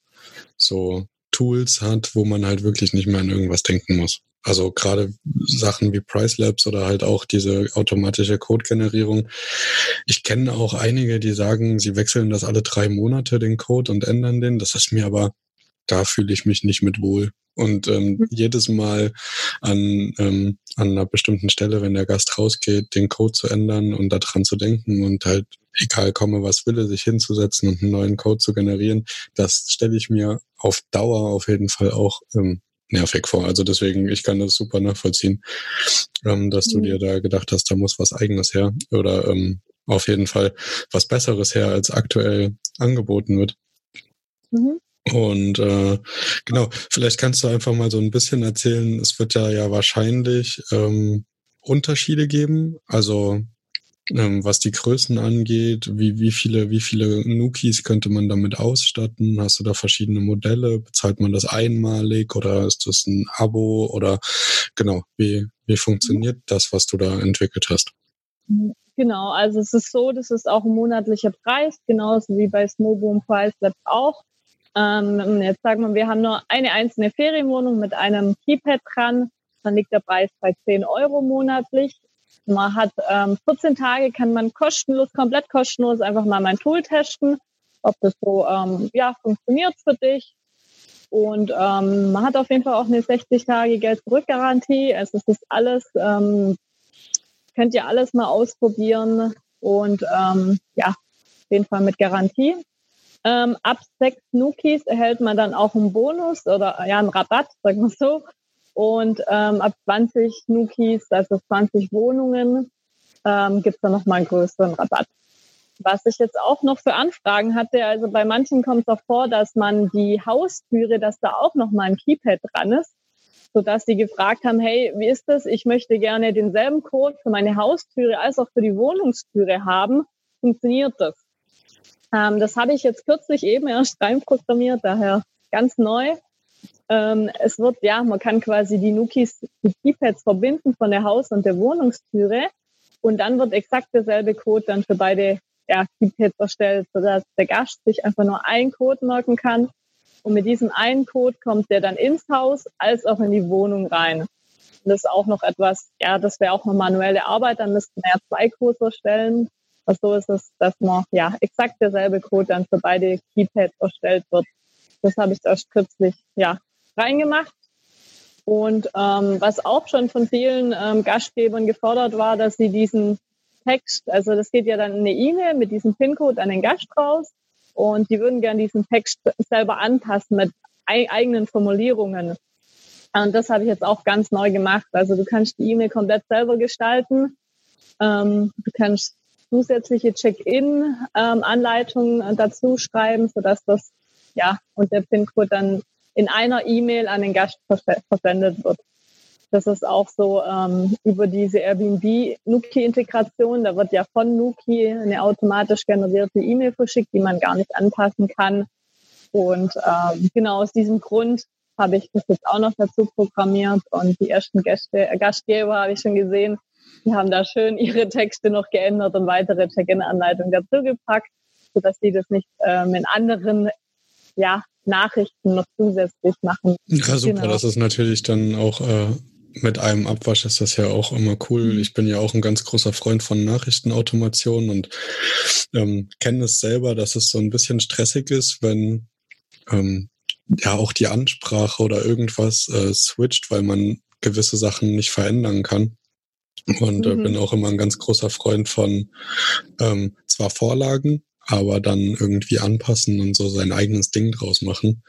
[SPEAKER 3] so Tools hat, wo man halt wirklich nicht mehr an irgendwas denken muss. Also gerade Sachen wie Price Labs oder halt auch diese automatische Code-Generierung. Ich kenne auch einige, die sagen, sie wechseln das alle drei Monate, den Code, und ändern den. Das ist mir aber, da fühle ich mich nicht mit wohl. Und ähm, mhm. jedes Mal an, ähm, an einer bestimmten Stelle, wenn der Gast rausgeht, den Code zu ändern und daran zu denken und halt, egal komme, was wille, sich hinzusetzen und einen neuen Code zu generieren, das stelle ich mir auf Dauer auf jeden Fall auch ähm, nervig vor. Also deswegen, ich kann das super nachvollziehen, ähm, dass du mhm. dir da gedacht hast, da muss was eigenes her oder ähm, auf jeden Fall was Besseres her, als aktuell angeboten wird. Mhm. Und äh, genau, vielleicht kannst du einfach mal so ein bisschen erzählen, es wird ja ja wahrscheinlich ähm, Unterschiede geben, also ähm, was die Größen angeht, wie, wie viele, wie viele Nukis könnte man damit ausstatten? Hast du da verschiedene Modelle? Bezahlt man das einmalig oder ist das ein Abo oder genau, wie, wie funktioniert das, was du da entwickelt hast?
[SPEAKER 1] Genau, also es ist so, das ist auch ein monatlicher Preis, genauso wie bei und Price Lab auch. Ähm, jetzt sagen wir, wir haben nur eine einzelne Ferienwohnung mit einem Keypad dran. Dann liegt der Preis bei 10 Euro monatlich. Man hat ähm, 14 Tage, kann man kostenlos, komplett kostenlos einfach mal mein Tool testen, ob das so ähm, ja, funktioniert für dich. Und ähm, man hat auf jeden Fall auch eine 60 Tage Geld-Zurück-Garantie. Also es ist alles, ähm, könnt ihr alles mal ausprobieren und ähm, ja, auf jeden Fall mit Garantie. Ähm, ab sechs Nukis erhält man dann auch einen Bonus oder ja einen Rabatt, sagen wir so. Und ähm, ab 20 Nukis, also 20 Wohnungen, ähm, gibt es dann nochmal einen größeren Rabatt. Was ich jetzt auch noch für Anfragen hatte, also bei manchen kommt es auch vor, dass man die Haustüre, dass da auch nochmal ein Keypad dran ist, sodass die gefragt haben, hey, wie ist das? Ich möchte gerne denselben Code für meine Haustüre als auch für die Wohnungstüre haben. Funktioniert das? Ähm, das habe ich jetzt kürzlich eben erst reinprogrammiert, daher ganz neu. Ähm, es wird, ja, man kann quasi die Nukis, die Keypads verbinden von der Haus- und der Wohnungstüre und dann wird exakt derselbe Code dann für beide ja, Keypads erstellt, sodass der Gast sich einfach nur einen Code merken kann und mit diesem einen Code kommt der dann ins Haus als auch in die Wohnung rein. Und das ist auch noch etwas, ja, das wäre auch noch manuelle Arbeit, dann müssten wir ja zwei Codes erstellen so ist es, dass man ja exakt derselbe Code dann für beide Keypads erstellt wird. Das habe ich erst kürzlich ja reingemacht. Und ähm, was auch schon von vielen ähm, Gastgebern gefordert war, dass sie diesen Text, also das geht ja dann in eine E-Mail mit diesem PIN-Code an den Gast raus und die würden gerne diesen Text selber anpassen mit eigenen Formulierungen. Und das habe ich jetzt auch ganz neu gemacht. Also du kannst die E-Mail komplett selber gestalten. Ähm, du kannst zusätzliche Check-in-Anleitungen ähm, dazu schreiben, sodass das ja und der PIN-Code dann in einer E-Mail an den Gast versendet wird. Das ist auch so ähm, über diese Airbnb-Nuki-Integration. Da wird ja von Nuki eine automatisch generierte E-Mail verschickt, die man gar nicht anpassen kann. Und ähm, genau aus diesem Grund habe ich das jetzt auch noch dazu programmiert und die ersten Gäste, äh, Gastgeber habe ich schon gesehen, die haben da schön ihre Texte noch geändert und weitere Check-in-Anleitungen dazu gepackt, sodass sie das nicht ähm, in anderen ja, Nachrichten noch zusätzlich machen.
[SPEAKER 3] Ja, super. Genau. Das ist natürlich dann auch äh, mit einem Abwasch ist das ja auch immer cool. Mhm. Ich bin ja auch ein ganz großer Freund von Nachrichtenautomation und ähm, kenne es selber, dass es so ein bisschen stressig ist, wenn ähm, ja auch die Ansprache oder irgendwas äh, switcht, weil man gewisse Sachen nicht verändern kann. Und äh, mhm. bin auch immer ein ganz großer Freund von ähm, zwar Vorlagen, aber dann irgendwie anpassen und so sein eigenes Ding draus machen.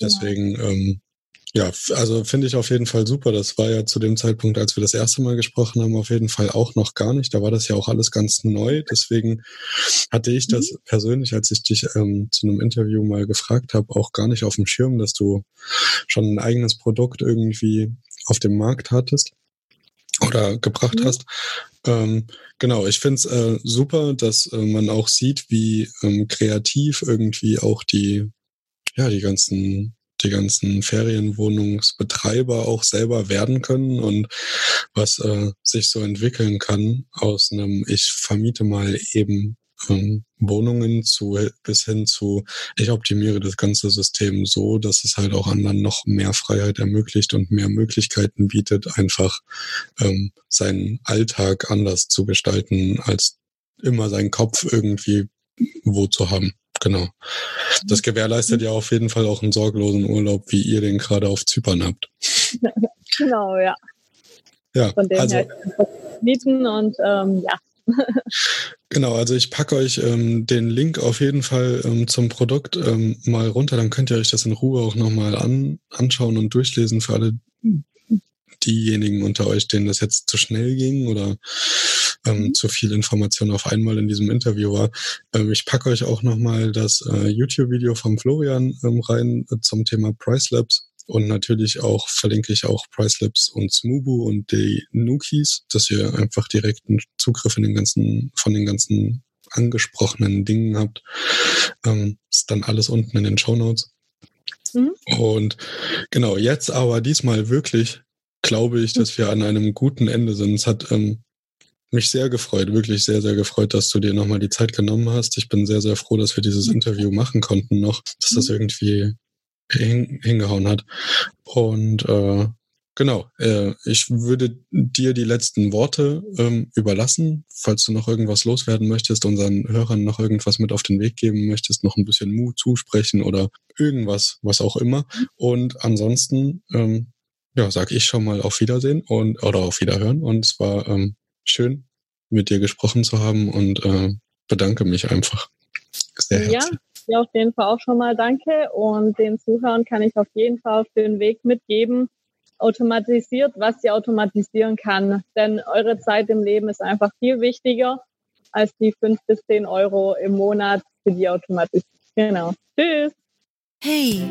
[SPEAKER 3] Deswegen, ja, ähm, ja also finde ich auf jeden Fall super. Das war ja zu dem Zeitpunkt, als wir das erste Mal gesprochen haben, auf jeden Fall auch noch gar nicht. Da war das ja auch alles ganz neu. Deswegen hatte ich das mhm. persönlich, als ich dich ähm, zu einem Interview mal gefragt habe, auch gar nicht auf dem Schirm, dass du schon ein eigenes Produkt irgendwie auf dem Markt hattest oder gebracht mhm. hast. Ähm, genau, ich finde es äh, super, dass äh, man auch sieht, wie ähm, kreativ irgendwie auch die, ja, die ganzen, die ganzen Ferienwohnungsbetreiber auch selber werden können und was äh, sich so entwickeln kann aus einem, ich vermiete mal eben ähm, Wohnungen zu bis hin zu, ich optimiere das ganze System so, dass es halt auch anderen noch mehr Freiheit ermöglicht und mehr Möglichkeiten bietet, einfach ähm, seinen Alltag anders zu gestalten, als immer seinen Kopf irgendwie wo zu haben. Genau. Das gewährleistet ja auf jeden Fall auch einen sorglosen Urlaub, wie ihr den gerade auf Zypern habt. <laughs>
[SPEAKER 1] Genau, ja.
[SPEAKER 3] Ja,
[SPEAKER 1] Von dem
[SPEAKER 3] also,
[SPEAKER 1] her mieten und ähm, ja. <laughs>
[SPEAKER 3] Genau, also ich packe euch ähm, den Link auf jeden Fall ähm, zum Produkt ähm, mal runter, dann könnt ihr euch das in Ruhe auch nochmal an, anschauen und durchlesen für alle diejenigen unter euch, denen das jetzt zu schnell ging oder ähm, mhm. zu viel Information auf einmal in diesem Interview war. Ähm, ich packe euch auch nochmal das äh, YouTube-Video vom Florian ähm, rein äh, zum Thema Price Labs. Und natürlich auch verlinke ich auch Pricelabs und Smubu und die Nukis, dass ihr einfach direkten Zugriff in den ganzen, von den ganzen angesprochenen Dingen habt. Ähm, ist dann alles unten in den Show Notes. Mhm. Und genau, jetzt aber diesmal wirklich glaube ich, dass wir an einem guten Ende sind. Es hat ähm, mich sehr gefreut, wirklich sehr, sehr gefreut, dass du dir nochmal die Zeit genommen hast. Ich bin sehr, sehr froh, dass wir dieses Interview machen konnten noch, dass das mhm. irgendwie hin, hingehauen hat. Und äh, genau, äh, ich würde dir die letzten Worte ähm, überlassen, falls du noch irgendwas loswerden möchtest, unseren Hörern noch irgendwas mit auf den Weg geben möchtest, noch ein bisschen Mut zusprechen oder irgendwas, was auch immer. Und ansonsten, ähm, ja, sag ich schon mal auf Wiedersehen und oder auf Wiederhören. Und es war ähm, schön, mit dir gesprochen zu haben und äh, bedanke mich einfach
[SPEAKER 1] sehr herzlich. Ja dir auf jeden Fall auch schon mal danke und den Zuhörern kann ich auf jeden Fall auf den Weg mitgeben. Automatisiert, was ihr automatisieren kann. Denn eure Zeit im Leben ist einfach viel wichtiger als die fünf bis zehn Euro im Monat für die Automatisierung. Genau. Tschüss.
[SPEAKER 2] Hey,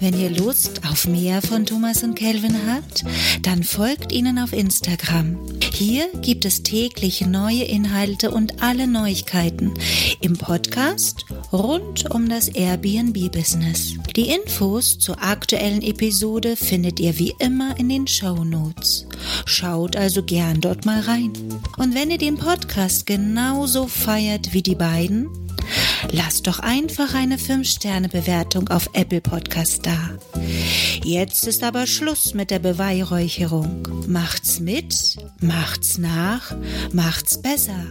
[SPEAKER 2] wenn ihr Lust auf mehr von Thomas und Kelvin habt, dann folgt ihnen auf Instagram. Hier gibt es täglich neue Inhalte und alle Neuigkeiten im Podcast rund um das Airbnb-Business. Die Infos zur aktuellen Episode findet ihr wie immer in den Show Notes. Schaut also gern dort mal rein. Und wenn ihr den Podcast genauso feiert wie die beiden, Lasst doch einfach eine 5-Sterne-Bewertung auf Apple Podcast da. Jetzt ist aber Schluss mit der Beweihräucherung. Macht's mit, macht's nach, macht's besser.